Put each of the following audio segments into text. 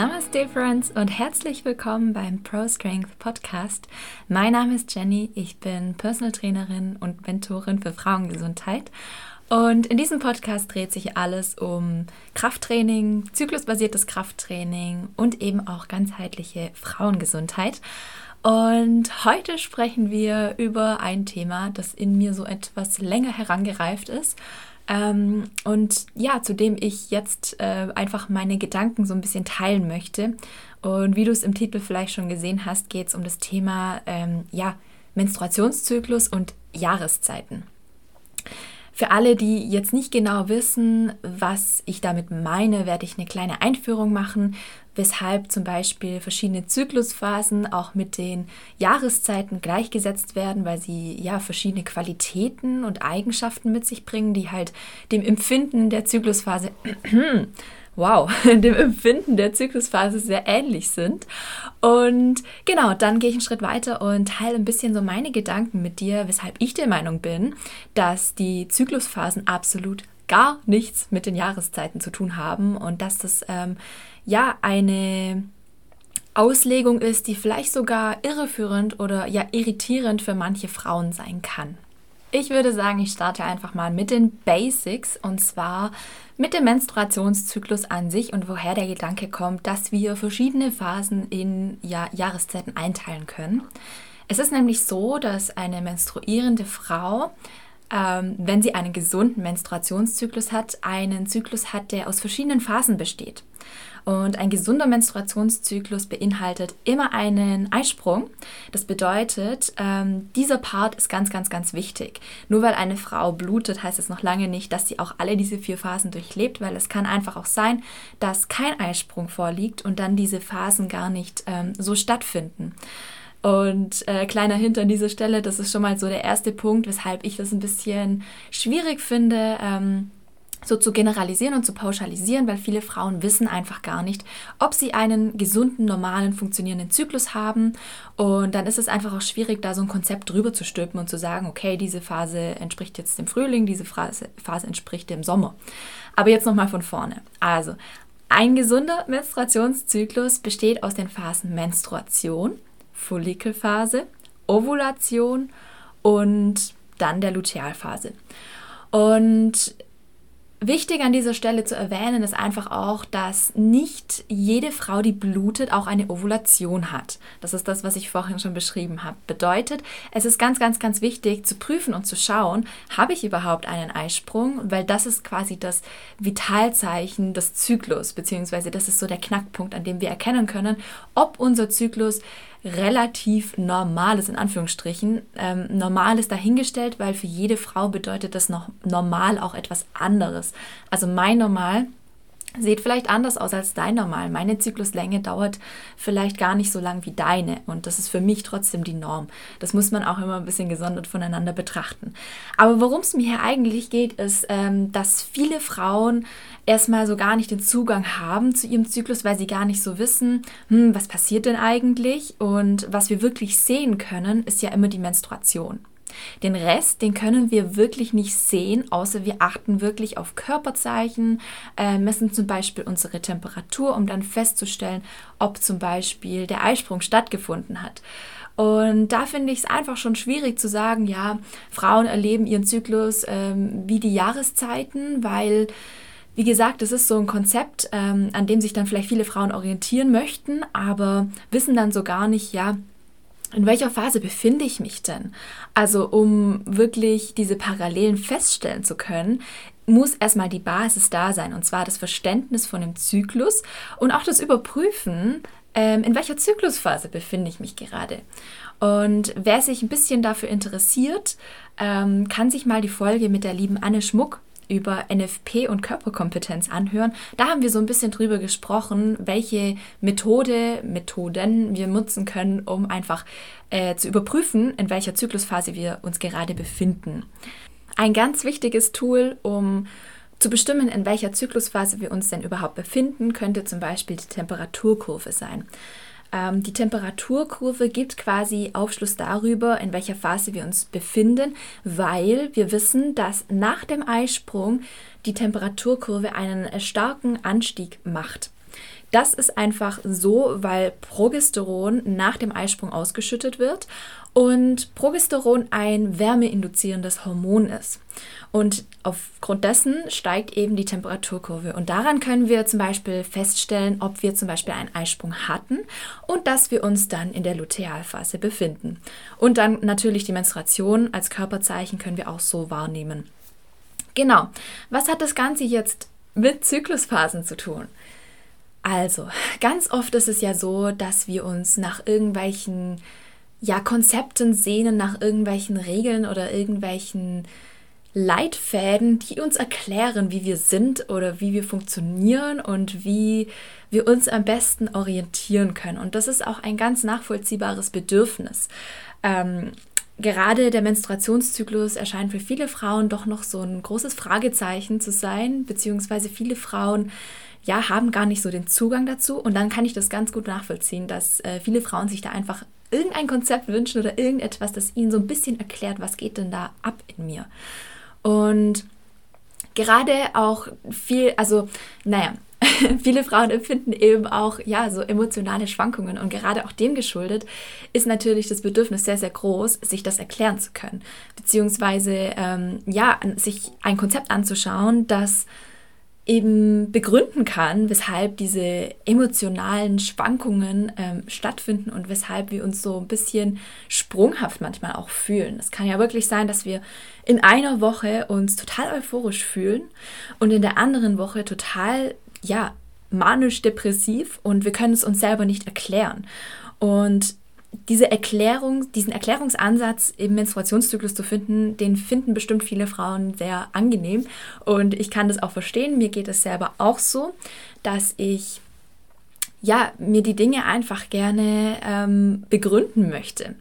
Namaste Friends und herzlich willkommen beim Pro Strength Podcast. Mein Name ist Jenny, ich bin Personal Trainerin und Mentorin für Frauengesundheit. Und in diesem Podcast dreht sich alles um Krafttraining, zyklusbasiertes Krafttraining und eben auch ganzheitliche Frauengesundheit. Und heute sprechen wir über ein Thema, das in mir so etwas länger herangereift ist ähm, und ja, zu dem ich jetzt äh, einfach meine Gedanken so ein bisschen teilen möchte. Und wie du es im Titel vielleicht schon gesehen hast, geht es um das Thema ähm, ja, Menstruationszyklus und Jahreszeiten. Für alle, die jetzt nicht genau wissen, was ich damit meine, werde ich eine kleine Einführung machen, weshalb zum Beispiel verschiedene Zyklusphasen auch mit den Jahreszeiten gleichgesetzt werden, weil sie ja verschiedene Qualitäten und Eigenschaften mit sich bringen, die halt dem Empfinden der Zyklusphase wow, dem Empfinden der Zyklusphase sehr ähnlich sind. Und genau, dann gehe ich einen Schritt weiter und teile ein bisschen so meine Gedanken mit dir, weshalb ich der Meinung bin, dass die Zyklusphasen absolut gar nichts mit den Jahreszeiten zu tun haben und dass das ähm, ja eine Auslegung ist, die vielleicht sogar irreführend oder ja irritierend für manche Frauen sein kann. Ich würde sagen, ich starte einfach mal mit den Basics und zwar mit dem Menstruationszyklus an sich und woher der Gedanke kommt, dass wir verschiedene Phasen in ja, Jahreszeiten einteilen können. Es ist nämlich so, dass eine menstruierende Frau ähm, wenn sie einen gesunden Menstruationszyklus hat, einen Zyklus hat, der aus verschiedenen Phasen besteht. Und ein gesunder Menstruationszyklus beinhaltet immer einen Eisprung. Das bedeutet, ähm, dieser Part ist ganz, ganz, ganz wichtig. Nur weil eine Frau blutet, heißt es noch lange nicht, dass sie auch alle diese vier Phasen durchlebt, weil es kann einfach auch sein, dass kein Eisprung vorliegt und dann diese Phasen gar nicht ähm, so stattfinden. Und äh, kleiner Hint an dieser Stelle, das ist schon mal so der erste Punkt, weshalb ich das ein bisschen schwierig finde, ähm, so zu generalisieren und zu pauschalisieren, weil viele Frauen wissen einfach gar nicht, ob sie einen gesunden, normalen, funktionierenden Zyklus haben. Und dann ist es einfach auch schwierig, da so ein Konzept drüber zu stülpen und zu sagen, okay, diese Phase entspricht jetzt dem Frühling, diese Phase, Phase entspricht dem Sommer. Aber jetzt nochmal von vorne. Also, ein gesunder Menstruationszyklus besteht aus den Phasen Menstruation, Follikelphase, Ovulation und dann der Lutealphase. Und Wichtig an dieser Stelle zu erwähnen ist einfach auch, dass nicht jede Frau, die blutet, auch eine Ovulation hat. Das ist das, was ich vorhin schon beschrieben habe. Bedeutet, es ist ganz, ganz, ganz wichtig zu prüfen und zu schauen, habe ich überhaupt einen Eisprung, weil das ist quasi das Vitalzeichen des Zyklus, beziehungsweise das ist so der Knackpunkt, an dem wir erkennen können, ob unser Zyklus relativ normales, in Anführungsstrichen. Ähm, normal ist dahingestellt, weil für jede Frau bedeutet das noch normal auch etwas anderes. Also mein Normal sieht vielleicht anders aus als dein Normal. Meine Zykluslänge dauert vielleicht gar nicht so lang wie deine und das ist für mich trotzdem die Norm. Das muss man auch immer ein bisschen gesondert voneinander betrachten. Aber worum es mir hier eigentlich geht, ist, ähm, dass viele Frauen erstmal so gar nicht den Zugang haben zu ihrem Zyklus, weil sie gar nicht so wissen, hm, was passiert denn eigentlich und was wir wirklich sehen können, ist ja immer die Menstruation. Den Rest, den können wir wirklich nicht sehen, außer wir achten wirklich auf Körperzeichen, äh, messen zum Beispiel unsere Temperatur, um dann festzustellen, ob zum Beispiel der Eisprung stattgefunden hat. Und da finde ich es einfach schon schwierig zu sagen, ja, Frauen erleben ihren Zyklus ähm, wie die Jahreszeiten, weil wie gesagt, es ist so ein Konzept, ähm, an dem sich dann vielleicht viele Frauen orientieren möchten, aber wissen dann so gar nicht, ja, in welcher Phase befinde ich mich denn? Also um wirklich diese Parallelen feststellen zu können, muss erstmal die Basis da sein, und zwar das Verständnis von dem Zyklus und auch das Überprüfen, ähm, in welcher Zyklusphase befinde ich mich gerade. Und wer sich ein bisschen dafür interessiert, ähm, kann sich mal die Folge mit der lieben Anne Schmuck über NFP und Körperkompetenz anhören. Da haben wir so ein bisschen drüber gesprochen, welche Methode, Methoden wir nutzen können, um einfach äh, zu überprüfen, in welcher Zyklusphase wir uns gerade befinden. Ein ganz wichtiges Tool, um zu bestimmen, in welcher Zyklusphase wir uns denn überhaupt befinden, könnte zum Beispiel die Temperaturkurve sein. Ähm, die Temperaturkurve gibt quasi Aufschluss darüber, in welcher Phase wir uns befinden, weil wir wissen, dass nach dem Eisprung die Temperaturkurve einen starken Anstieg macht. Das ist einfach so, weil Progesteron nach dem Eisprung ausgeschüttet wird und Progesteron ein wärmeinduzierendes Hormon ist. Und aufgrund dessen steigt eben die Temperaturkurve. Und daran können wir zum Beispiel feststellen, ob wir zum Beispiel einen Eisprung hatten und dass wir uns dann in der Lutealphase befinden. Und dann natürlich die Menstruation als Körperzeichen können wir auch so wahrnehmen. Genau. Was hat das Ganze jetzt mit Zyklusphasen zu tun? Also, ganz oft ist es ja so, dass wir uns nach irgendwelchen ja, Konzepten sehnen, nach irgendwelchen Regeln oder irgendwelchen Leitfäden, die uns erklären, wie wir sind oder wie wir funktionieren und wie wir uns am besten orientieren können. Und das ist auch ein ganz nachvollziehbares Bedürfnis. Ähm, gerade der Menstruationszyklus erscheint für viele Frauen doch noch so ein großes Fragezeichen zu sein, beziehungsweise viele Frauen ja, haben gar nicht so den Zugang dazu. Und dann kann ich das ganz gut nachvollziehen, dass äh, viele Frauen sich da einfach irgendein Konzept wünschen oder irgendetwas, das ihnen so ein bisschen erklärt, was geht denn da ab in mir. Und gerade auch viel, also, naja, viele Frauen empfinden eben auch ja so emotionale Schwankungen und gerade auch dem geschuldet ist natürlich das Bedürfnis sehr sehr groß, sich das erklären zu können beziehungsweise ähm, ja sich ein Konzept anzuschauen, das eben begründen kann, weshalb diese emotionalen Schwankungen ähm, stattfinden und weshalb wir uns so ein bisschen sprunghaft manchmal auch fühlen. Es kann ja wirklich sein, dass wir in einer Woche uns total euphorisch fühlen und in der anderen Woche total, ja, manisch-depressiv und wir können es uns selber nicht erklären. Und diese Erklärung, diesen Erklärungsansatz im Menstruationszyklus zu finden, den finden bestimmt viele Frauen sehr angenehm. Und ich kann das auch verstehen. Mir geht es selber auch so, dass ich ja mir die Dinge einfach gerne ähm, begründen möchte.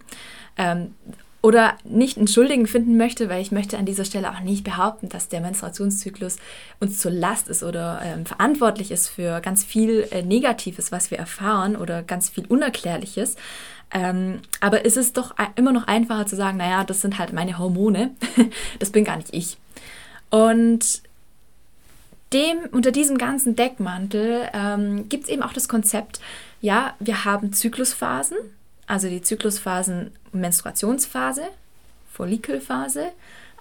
Ähm, oder nicht entschuldigen finden möchte, weil ich möchte an dieser Stelle auch nicht behaupten, dass der Menstruationszyklus uns zur Last ist oder ähm, verantwortlich ist für ganz viel äh, Negatives, was wir erfahren oder ganz viel Unerklärliches. Ähm, aber ist es doch immer noch einfacher zu sagen, naja, das sind halt meine Hormone, das bin gar nicht ich. Und dem, unter diesem ganzen Deckmantel ähm, gibt es eben auch das Konzept, ja, wir haben Zyklusphasen, also die Zyklusphasen Menstruationsphase, Follikelphase,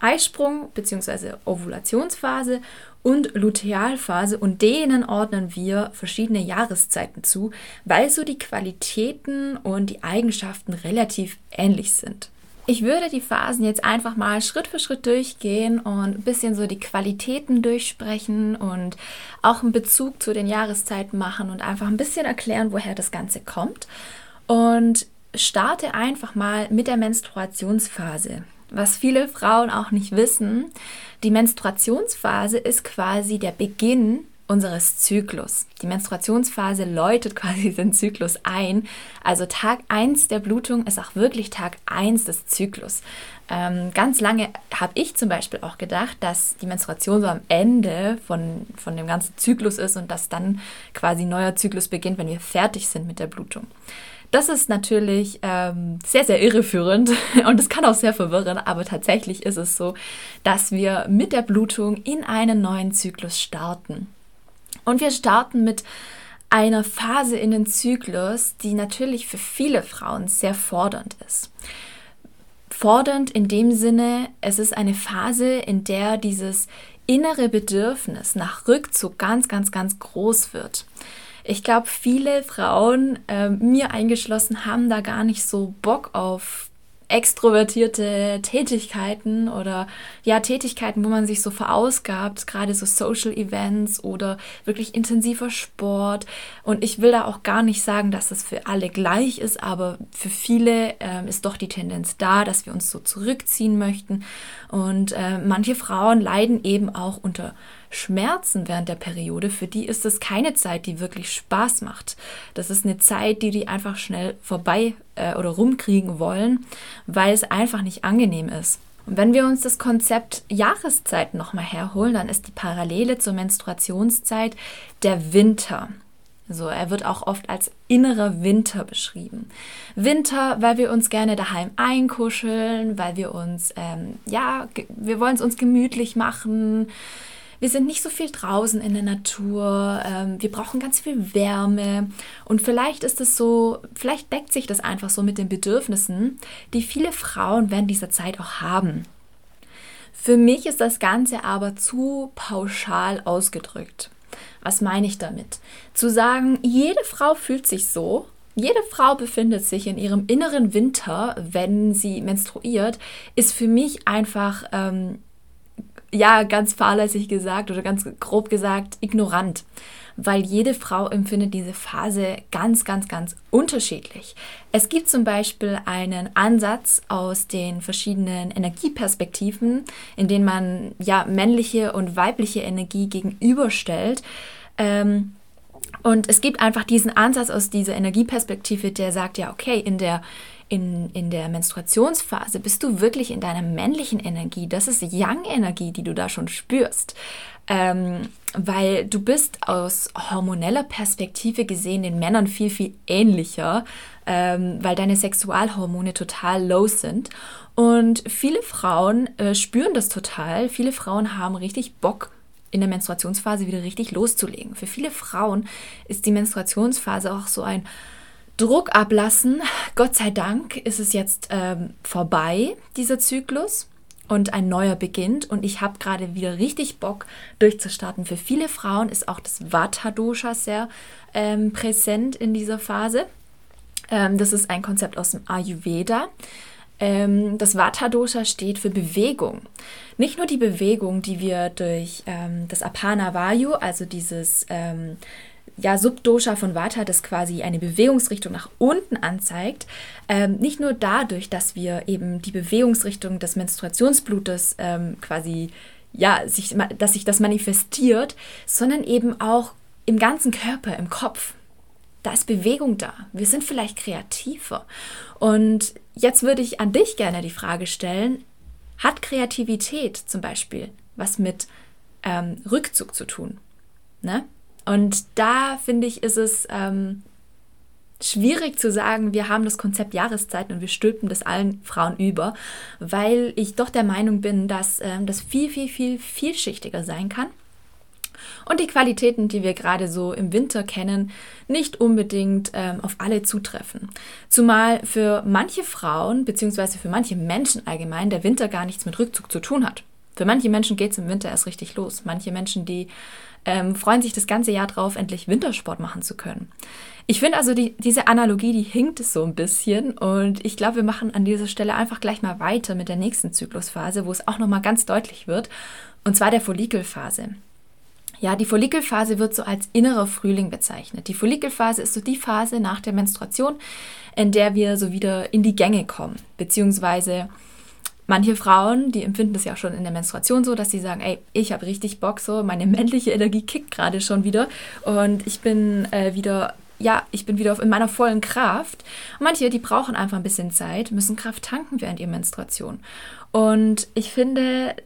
Eisprung bzw. Ovulationsphase und Lutealphase und denen ordnen wir verschiedene Jahreszeiten zu, weil so die Qualitäten und die Eigenschaften relativ ähnlich sind. Ich würde die Phasen jetzt einfach mal Schritt für Schritt durchgehen und ein bisschen so die Qualitäten durchsprechen und auch einen Bezug zu den Jahreszeiten machen und einfach ein bisschen erklären, woher das Ganze kommt. Und starte einfach mal mit der Menstruationsphase. Was viele Frauen auch nicht wissen, die Menstruationsphase ist quasi der Beginn unseres Zyklus. Die Menstruationsphase läutet quasi den Zyklus ein. Also Tag 1 der Blutung ist auch wirklich Tag 1 des Zyklus. Ähm, ganz lange habe ich zum Beispiel auch gedacht, dass die Menstruation so am Ende von, von dem ganzen Zyklus ist und dass dann quasi neuer Zyklus beginnt, wenn wir fertig sind mit der Blutung. Das ist natürlich ähm, sehr, sehr irreführend und es kann auch sehr verwirren, aber tatsächlich ist es so, dass wir mit der Blutung in einen neuen Zyklus starten. Und wir starten mit einer Phase in den Zyklus, die natürlich für viele Frauen sehr fordernd ist. Fordernd in dem Sinne, es ist eine Phase, in der dieses innere Bedürfnis nach Rückzug ganz, ganz, ganz groß wird. Ich glaube, viele Frauen, äh, mir eingeschlossen, haben da gar nicht so Bock auf extrovertierte Tätigkeiten oder ja Tätigkeiten, wo man sich so verausgabt, gerade so Social Events oder wirklich intensiver Sport. Und ich will da auch gar nicht sagen, dass das für alle gleich ist, aber für viele ähm, ist doch die Tendenz da, dass wir uns so zurückziehen möchten. Und äh, manche Frauen leiden eben auch unter Schmerzen während der Periode, für die ist es keine Zeit, die wirklich Spaß macht. Das ist eine Zeit, die die einfach schnell vorbei äh, oder rumkriegen wollen, weil es einfach nicht angenehm ist. Und wenn wir uns das Konzept Jahreszeit nochmal herholen, dann ist die Parallele zur Menstruationszeit der Winter. So, er wird auch oft als innerer Winter beschrieben. Winter, weil wir uns gerne daheim einkuscheln, weil wir uns, ähm, ja, wir wollen es uns gemütlich machen, wir sind nicht so viel draußen in der Natur, ähm, wir brauchen ganz viel Wärme und vielleicht ist es so, vielleicht deckt sich das einfach so mit den Bedürfnissen, die viele Frauen während dieser Zeit auch haben. Für mich ist das Ganze aber zu pauschal ausgedrückt. Was meine ich damit? Zu sagen, jede Frau fühlt sich so, jede Frau befindet sich in ihrem inneren Winter, wenn sie menstruiert, ist für mich einfach, ähm, ja, ganz fahrlässig gesagt oder ganz grob gesagt, ignorant weil jede Frau empfindet diese Phase ganz, ganz, ganz unterschiedlich. Es gibt zum Beispiel einen Ansatz aus den verschiedenen Energieperspektiven, in denen man ja männliche und weibliche Energie gegenüberstellt. Ähm, und es gibt einfach diesen Ansatz aus dieser Energieperspektive, der sagt, ja, okay, in der, in, in der Menstruationsphase bist du wirklich in deiner männlichen Energie. Das ist Yang-Energie, die du da schon spürst ähm, weil du bist aus hormoneller Perspektive gesehen den Männern viel, viel ähnlicher, ähm, weil deine Sexualhormone total low sind. Und viele Frauen äh, spüren das total. Viele Frauen haben richtig Bock, in der Menstruationsphase wieder richtig loszulegen. Für viele Frauen ist die Menstruationsphase auch so ein Druck ablassen. Gott sei Dank ist es jetzt ähm, vorbei, dieser Zyklus und ein neuer beginnt und ich habe gerade wieder richtig Bock durchzustarten. Für viele Frauen ist auch das Vata-Dosha sehr ähm, präsent in dieser Phase. Ähm, das ist ein Konzept aus dem Ayurveda. Ähm, das Vata-Dosha steht für Bewegung. Nicht nur die Bewegung, die wir durch ähm, das Apana Vayu, also dieses ähm, ja, Subdosha von Vata, das quasi eine Bewegungsrichtung nach unten anzeigt, ähm, nicht nur dadurch, dass wir eben die Bewegungsrichtung des Menstruationsblutes ähm, quasi, ja, sich, dass sich das manifestiert, sondern eben auch im ganzen Körper, im Kopf. Da ist Bewegung da. Wir sind vielleicht kreativer. Und jetzt würde ich an dich gerne die Frage stellen, hat Kreativität zum Beispiel was mit ähm, Rückzug zu tun? Ne? Und da finde ich, ist es ähm, schwierig zu sagen, wir haben das Konzept Jahreszeiten und wir stülpen das allen Frauen über, weil ich doch der Meinung bin, dass ähm, das viel, viel, viel vielschichtiger sein kann. Und die Qualitäten, die wir gerade so im Winter kennen, nicht unbedingt ähm, auf alle zutreffen. Zumal für manche Frauen bzw. für manche Menschen allgemein der Winter gar nichts mit Rückzug zu tun hat. Für manche Menschen geht es im Winter erst richtig los. Manche Menschen, die ähm, freuen sich das ganze Jahr drauf, endlich Wintersport machen zu können. Ich finde also die, diese Analogie, die hinkt so ein bisschen und ich glaube, wir machen an dieser Stelle einfach gleich mal weiter mit der nächsten Zyklusphase, wo es auch nochmal ganz deutlich wird, und zwar der Follikelphase. Ja, die Follikelphase wird so als innerer Frühling bezeichnet. Die Follikelphase ist so die Phase nach der Menstruation, in der wir so wieder in die Gänge kommen, beziehungsweise Manche Frauen, die empfinden das ja schon in der Menstruation so, dass sie sagen, ey, ich habe richtig Bock so, meine männliche Energie kickt gerade schon wieder und ich bin äh, wieder ja, ich bin wieder in meiner vollen Kraft. Manche, die brauchen einfach ein bisschen Zeit, müssen Kraft tanken während ihrer Menstruation. Und ich finde,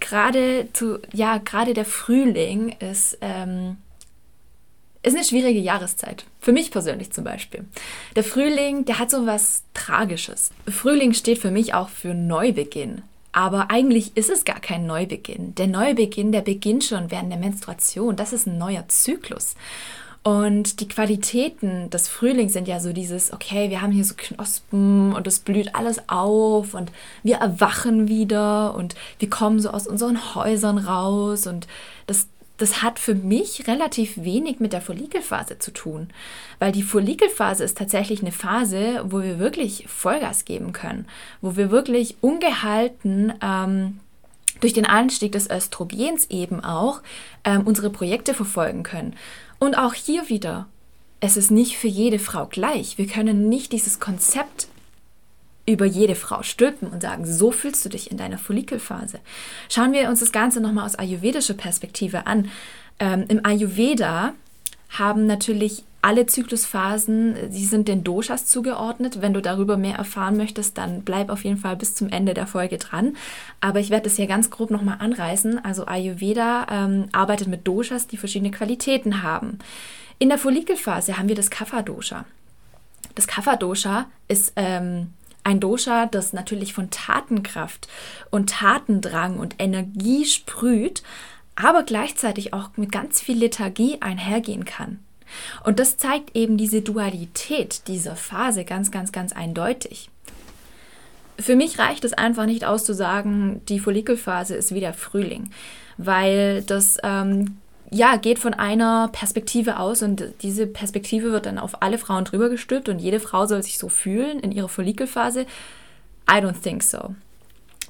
gerade zu, ja, gerade der Frühling ist ähm, ist eine schwierige Jahreszeit. Für mich persönlich zum Beispiel. Der Frühling, der hat so was Tragisches. Frühling steht für mich auch für Neubeginn. Aber eigentlich ist es gar kein Neubeginn. Der Neubeginn, der beginnt schon während der Menstruation. Das ist ein neuer Zyklus. Und die Qualitäten des Frühlings sind ja so dieses, okay, wir haben hier so Knospen und es blüht alles auf und wir erwachen wieder und wir kommen so aus unseren Häusern raus und das das hat für mich relativ wenig mit der Follikelphase zu tun, weil die Follikelphase ist tatsächlich eine Phase, wo wir wirklich Vollgas geben können, wo wir wirklich ungehalten ähm, durch den Anstieg des Östrogens eben auch ähm, unsere Projekte verfolgen können. Und auch hier wieder, es ist nicht für jede Frau gleich. Wir können nicht dieses Konzept über jede Frau stülpen und sagen, so fühlst du dich in deiner Follikelphase. Schauen wir uns das Ganze nochmal aus ayurvedischer Perspektive an. Ähm, Im Ayurveda haben natürlich alle Zyklusphasen, sie sind den Doshas zugeordnet. Wenn du darüber mehr erfahren möchtest, dann bleib auf jeden Fall bis zum Ende der Folge dran. Aber ich werde es hier ganz grob nochmal anreißen. Also Ayurveda ähm, arbeitet mit Doshas, die verschiedene Qualitäten haben. In der Follikelphase haben wir das Kapha-Dosha. Das Kapha-Dosha ist ähm, ein Dosha, das natürlich von Tatenkraft und Tatendrang und Energie sprüht, aber gleichzeitig auch mit ganz viel Lethargie einhergehen kann. Und das zeigt eben diese Dualität dieser Phase ganz, ganz, ganz eindeutig. Für mich reicht es einfach nicht aus zu sagen, die Follikelphase ist wieder Frühling, weil das ähm, ja, geht von einer Perspektive aus und diese Perspektive wird dann auf alle Frauen drüber gestülpt und jede Frau soll sich so fühlen in ihrer Follikelphase. I don't think so.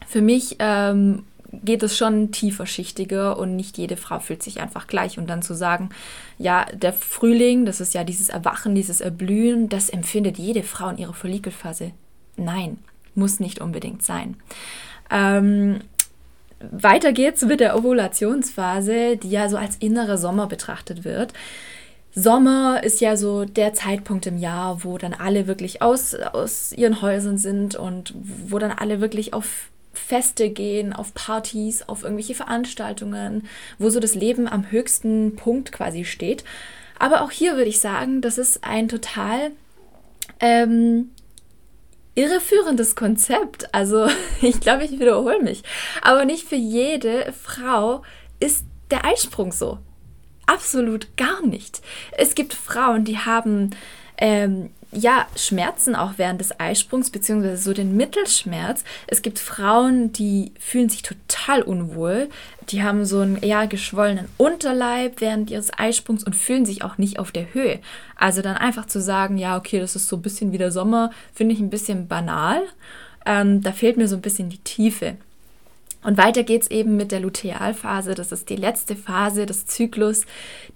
Für mich ähm, geht es schon tieferschichtiger und nicht jede Frau fühlt sich einfach gleich. Und dann zu sagen, ja, der Frühling, das ist ja dieses Erwachen, dieses Erblühen, das empfindet jede Frau in ihrer Follikelphase. Nein, muss nicht unbedingt sein. Ähm, weiter geht's mit der Ovulationsphase, die ja so als innere Sommer betrachtet wird. Sommer ist ja so der Zeitpunkt im Jahr, wo dann alle wirklich aus, aus ihren Häusern sind und wo dann alle wirklich auf Feste gehen, auf Partys, auf irgendwelche Veranstaltungen, wo so das Leben am höchsten Punkt quasi steht. Aber auch hier würde ich sagen, das ist ein total ähm, irreführendes Konzept. Also ich glaube, ich wiederhole mich. Aber nicht für jede Frau ist der Eisprung so. Absolut gar nicht. Es gibt Frauen, die haben ähm, ja, Schmerzen auch während des Eisprungs, beziehungsweise so den Mittelschmerz. Es gibt Frauen, die fühlen sich total unwohl. Die haben so einen eher geschwollenen Unterleib während ihres Eisprungs und fühlen sich auch nicht auf der Höhe. Also dann einfach zu sagen, ja, okay, das ist so ein bisschen wie der Sommer, finde ich ein bisschen banal. Ähm, da fehlt mir so ein bisschen die Tiefe. Und weiter geht es eben mit der Lutealphase. Das ist die letzte Phase des Zyklus,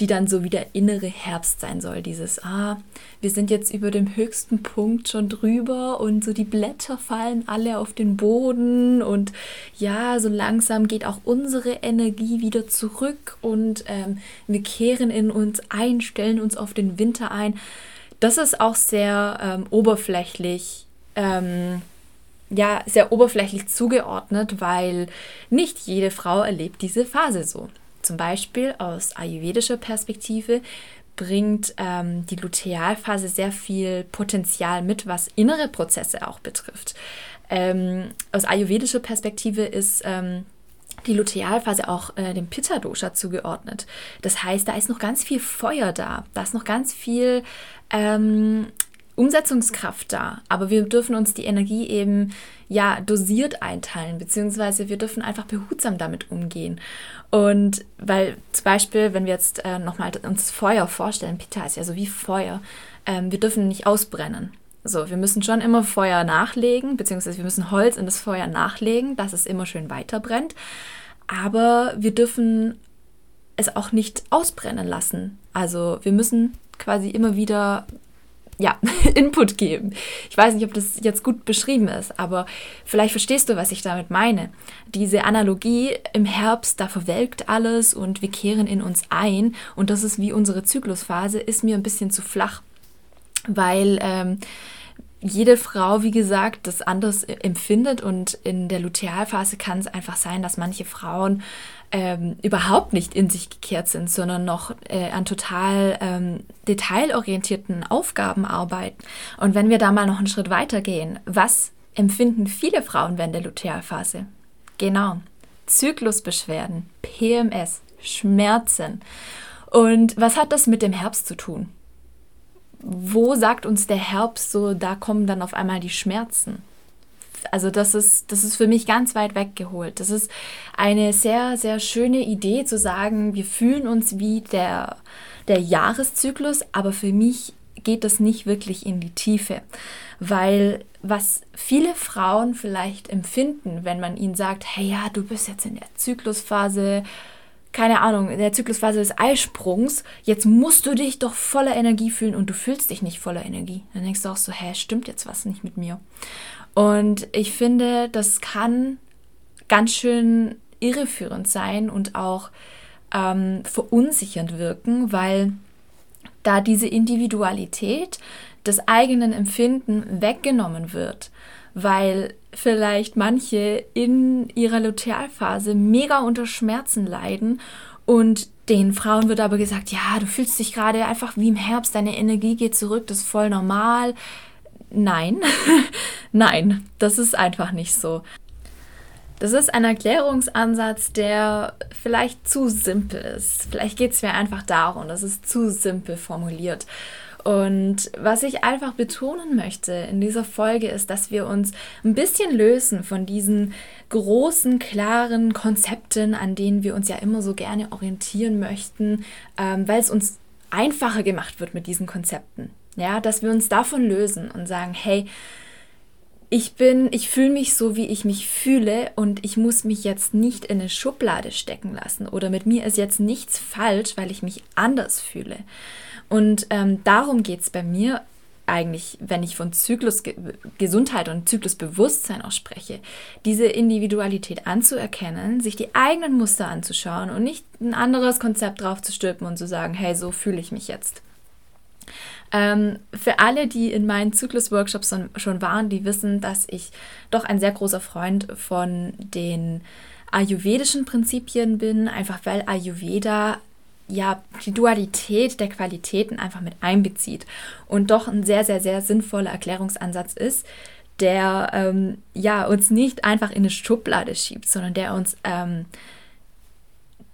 die dann so wie der innere Herbst sein soll. Dieses, ah, wir sind jetzt über dem höchsten Punkt schon drüber und so die Blätter fallen alle auf den Boden und ja, so langsam geht auch unsere Energie wieder zurück und ähm, wir kehren in uns ein, stellen uns auf den Winter ein. Das ist auch sehr ähm, oberflächlich. Ähm, ja sehr oberflächlich zugeordnet, weil nicht jede Frau erlebt diese Phase so. Zum Beispiel aus ayurvedischer Perspektive bringt ähm, die Lutealphase sehr viel Potenzial mit, was innere Prozesse auch betrifft. Ähm, aus ayurvedischer Perspektive ist ähm, die Lutealphase auch äh, dem Pitta-Dosha zugeordnet. Das heißt, da ist noch ganz viel Feuer da, da ist noch ganz viel ähm, Umsetzungskraft da, aber wir dürfen uns die Energie eben ja dosiert einteilen, beziehungsweise wir dürfen einfach behutsam damit umgehen. Und weil zum Beispiel, wenn wir jetzt äh, nochmal uns Feuer vorstellen, Pitta ist ja so wie Feuer, ähm, wir dürfen nicht ausbrennen. So, wir müssen schon immer Feuer nachlegen, beziehungsweise wir müssen Holz in das Feuer nachlegen, dass es immer schön weiter brennt. Aber wir dürfen es auch nicht ausbrennen lassen. Also wir müssen quasi immer wieder ja, Input geben. Ich weiß nicht, ob das jetzt gut beschrieben ist, aber vielleicht verstehst du, was ich damit meine. Diese Analogie im Herbst, da verwelkt alles und wir kehren in uns ein und das ist wie unsere Zyklusphase, ist mir ein bisschen zu flach, weil ähm, jede Frau, wie gesagt, das anders empfindet und in der Lutealphase kann es einfach sein, dass manche Frauen ähm, überhaupt nicht in sich gekehrt sind, sondern noch äh, an total ähm, detailorientierten Aufgaben arbeiten. Und wenn wir da mal noch einen Schritt weiter gehen, was empfinden viele Frauen während der Lutealphase? Genau, Zyklusbeschwerden, PMS, Schmerzen. Und was hat das mit dem Herbst zu tun? Wo sagt uns der Herbst so, da kommen dann auf einmal die Schmerzen? Also das ist, das ist für mich ganz weit weggeholt. Das ist eine sehr, sehr schöne Idee zu sagen, wir fühlen uns wie der, der Jahreszyklus, aber für mich geht das nicht wirklich in die Tiefe, weil was viele Frauen vielleicht empfinden, wenn man ihnen sagt, hey ja, du bist jetzt in der Zyklusphase, keine Ahnung, in der Zyklusphase des Eisprungs, jetzt musst du dich doch voller Energie fühlen und du fühlst dich nicht voller Energie. Dann denkst du auch so, hä, stimmt jetzt was nicht mit mir? Und ich finde, das kann ganz schön irreführend sein und auch ähm, verunsichernd wirken, weil da diese Individualität des eigenen Empfinden weggenommen wird, weil vielleicht manche in ihrer Lutealphase mega unter Schmerzen leiden und den Frauen wird aber gesagt, ja, du fühlst dich gerade einfach wie im Herbst, deine Energie geht zurück, das ist voll normal. Nein, nein, das ist einfach nicht so. Das ist ein Erklärungsansatz, der vielleicht zu simpel ist. Vielleicht geht es mir einfach darum, das ist zu simpel formuliert. Und was ich einfach betonen möchte in dieser Folge ist, dass wir uns ein bisschen lösen von diesen großen, klaren Konzepten, an denen wir uns ja immer so gerne orientieren möchten, ähm, weil es uns einfacher gemacht wird mit diesen Konzepten. Ja, dass wir uns davon lösen und sagen, hey, ich bin, ich fühle mich so, wie ich mich fühle und ich muss mich jetzt nicht in eine Schublade stecken lassen oder mit mir ist jetzt nichts falsch, weil ich mich anders fühle. Und ähm, darum geht es bei mir eigentlich, wenn ich von Zyklusgesundheit und Zyklusbewusstsein auch spreche, diese Individualität anzuerkennen, sich die eigenen Muster anzuschauen und nicht ein anderes Konzept drauf zu stülpen und zu sagen, hey, so fühle ich mich jetzt. Ähm, für alle, die in meinen Zyklus-Workshops schon waren, die wissen, dass ich doch ein sehr großer Freund von den ayurvedischen Prinzipien bin, einfach weil Ayurveda ja die Dualität der Qualitäten einfach mit einbezieht und doch ein sehr, sehr, sehr sinnvoller Erklärungsansatz ist, der ähm, ja uns nicht einfach in eine Schublade schiebt, sondern der uns ähm,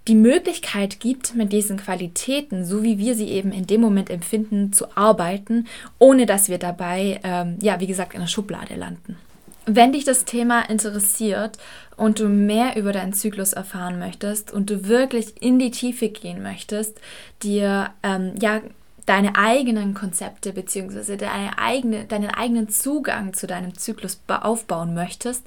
die Möglichkeit gibt, mit diesen Qualitäten, so wie wir sie eben in dem Moment empfinden, zu arbeiten, ohne dass wir dabei, ähm, ja, wie gesagt, in der Schublade landen. Wenn dich das Thema interessiert und du mehr über deinen Zyklus erfahren möchtest und du wirklich in die Tiefe gehen möchtest, dir ähm, ja deine eigenen Konzepte bzw. Deine eigene, deinen eigenen Zugang zu deinem Zyklus aufbauen möchtest,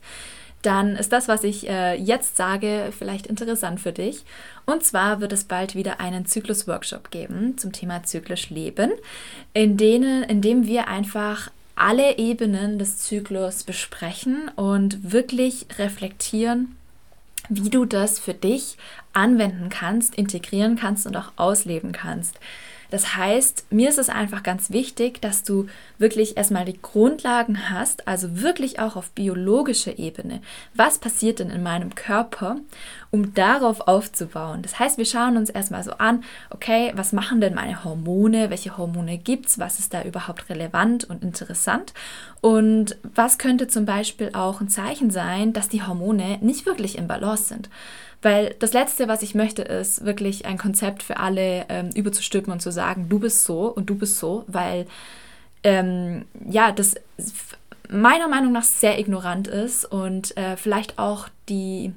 dann ist das, was ich äh, jetzt sage, vielleicht interessant für dich. Und zwar wird es bald wieder einen Zyklus-Workshop geben zum Thema zyklisch Leben, in, denen, in dem wir einfach alle Ebenen des Zyklus besprechen und wirklich reflektieren, wie du das für dich anwenden kannst, integrieren kannst und auch ausleben kannst. Das heißt, mir ist es einfach ganz wichtig, dass du wirklich erstmal die Grundlagen hast, also wirklich auch auf biologischer Ebene. Was passiert denn in meinem Körper, um darauf aufzubauen? Das heißt, wir schauen uns erstmal so an, okay, was machen denn meine Hormone? Welche Hormone gibt es? Was ist da überhaupt relevant und interessant? Und was könnte zum Beispiel auch ein Zeichen sein, dass die Hormone nicht wirklich im Balance sind? Weil das Letzte, was ich möchte, ist wirklich ein Konzept für alle ähm, überzustülpen und zu sagen, du bist so und du bist so, weil ähm, ja, das meiner Meinung nach sehr ignorant ist und äh, vielleicht auch die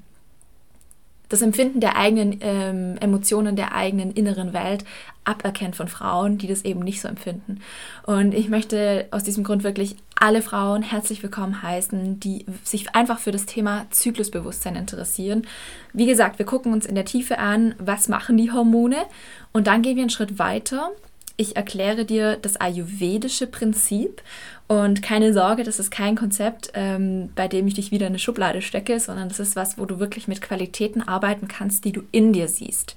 das Empfinden der eigenen ähm, Emotionen, der eigenen inneren Welt aberkennt von Frauen, die das eben nicht so empfinden. Und ich möchte aus diesem Grund wirklich alle Frauen herzlich willkommen heißen, die sich einfach für das Thema Zyklusbewusstsein interessieren. Wie gesagt, wir gucken uns in der Tiefe an, was machen die Hormone und dann gehen wir einen Schritt weiter ich erkläre dir das ayurvedische Prinzip und keine Sorge, das ist kein Konzept, ähm, bei dem ich dich wieder in eine Schublade stecke, sondern das ist was, wo du wirklich mit Qualitäten arbeiten kannst, die du in dir siehst.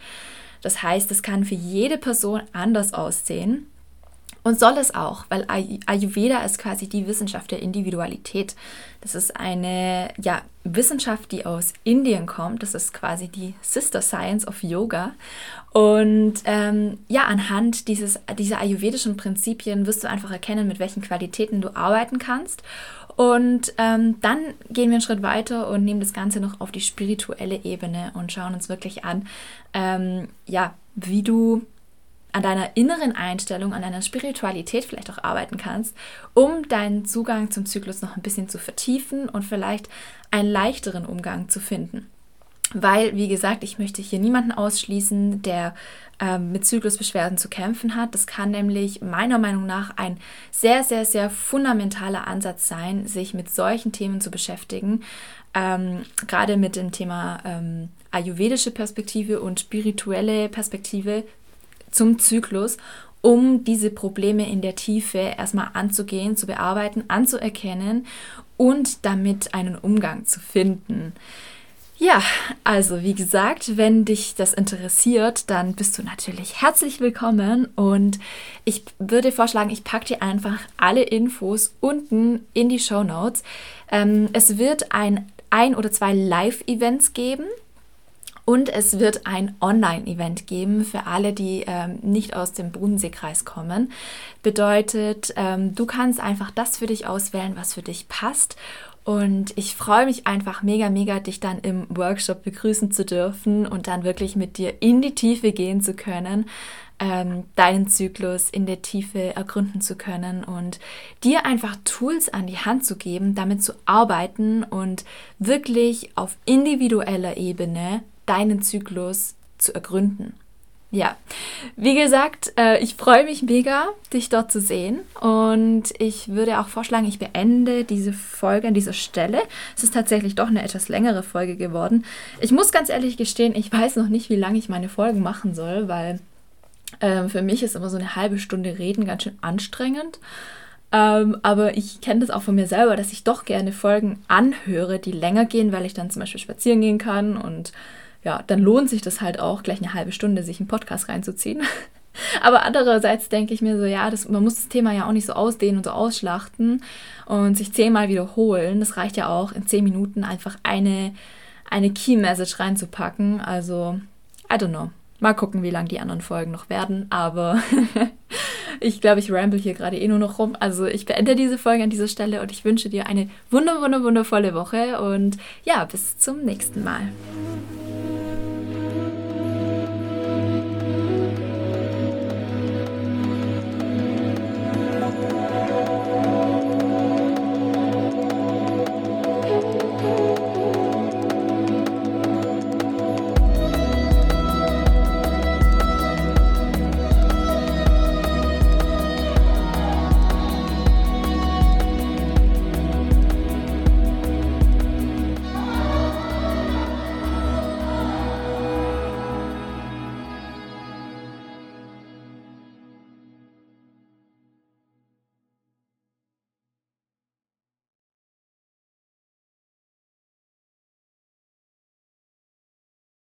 Das heißt, es kann für jede Person anders aussehen. Und soll es auch, weil Ayurveda ist quasi die Wissenschaft der Individualität. Das ist eine ja, Wissenschaft, die aus Indien kommt. Das ist quasi die Sister Science of Yoga. Und ähm, ja, anhand dieses, dieser ayurvedischen Prinzipien wirst du einfach erkennen, mit welchen Qualitäten du arbeiten kannst. Und ähm, dann gehen wir einen Schritt weiter und nehmen das Ganze noch auf die spirituelle Ebene und schauen uns wirklich an, ähm, ja, wie du an deiner inneren Einstellung, an deiner Spiritualität vielleicht auch arbeiten kannst, um deinen Zugang zum Zyklus noch ein bisschen zu vertiefen und vielleicht einen leichteren Umgang zu finden. Weil, wie gesagt, ich möchte hier niemanden ausschließen, der ähm, mit Zyklusbeschwerden zu kämpfen hat. Das kann nämlich meiner Meinung nach ein sehr, sehr, sehr fundamentaler Ansatz sein, sich mit solchen Themen zu beschäftigen. Ähm, gerade mit dem Thema ähm, ayurvedische Perspektive und spirituelle Perspektive zum Zyklus, um diese Probleme in der Tiefe erstmal anzugehen, zu bearbeiten, anzuerkennen und damit einen Umgang zu finden. Ja, also wie gesagt, wenn dich das interessiert, dann bist du natürlich herzlich willkommen und ich würde vorschlagen, ich packe dir einfach alle Infos unten in die Show Notes. Ähm, es wird ein, ein oder zwei Live-Events geben und es wird ein Online-Event geben für alle, die ähm, nicht aus dem Bodenseekreis kommen. Bedeutet, ähm, du kannst einfach das für dich auswählen, was für dich passt. Und ich freue mich einfach mega, mega, dich dann im Workshop begrüßen zu dürfen und dann wirklich mit dir in die Tiefe gehen zu können, ähm, deinen Zyklus in der Tiefe ergründen zu können und dir einfach Tools an die Hand zu geben, damit zu arbeiten und wirklich auf individueller Ebene deinen Zyklus zu ergründen. Ja, wie gesagt, äh, ich freue mich mega, dich dort zu sehen. Und ich würde auch vorschlagen, ich beende diese Folge an dieser Stelle. Es ist tatsächlich doch eine etwas längere Folge geworden. Ich muss ganz ehrlich gestehen, ich weiß noch nicht, wie lange ich meine Folgen machen soll, weil äh, für mich ist immer so eine halbe Stunde Reden ganz schön anstrengend. Ähm, aber ich kenne das auch von mir selber, dass ich doch gerne Folgen anhöre, die länger gehen, weil ich dann zum Beispiel spazieren gehen kann und ja, dann lohnt sich das halt auch, gleich eine halbe Stunde sich einen Podcast reinzuziehen. Aber andererseits denke ich mir so, ja, das, man muss das Thema ja auch nicht so ausdehnen und so ausschlachten und sich zehnmal wiederholen. Das reicht ja auch, in zehn Minuten einfach eine, eine Key Message reinzupacken. Also, I don't know. Mal gucken, wie lang die anderen Folgen noch werden. Aber ich glaube, ich ramble hier gerade eh nur noch rum. Also ich beende diese Folge an dieser Stelle und ich wünsche dir eine wunder, wunder, wundervolle Woche und ja, bis zum nächsten Mal.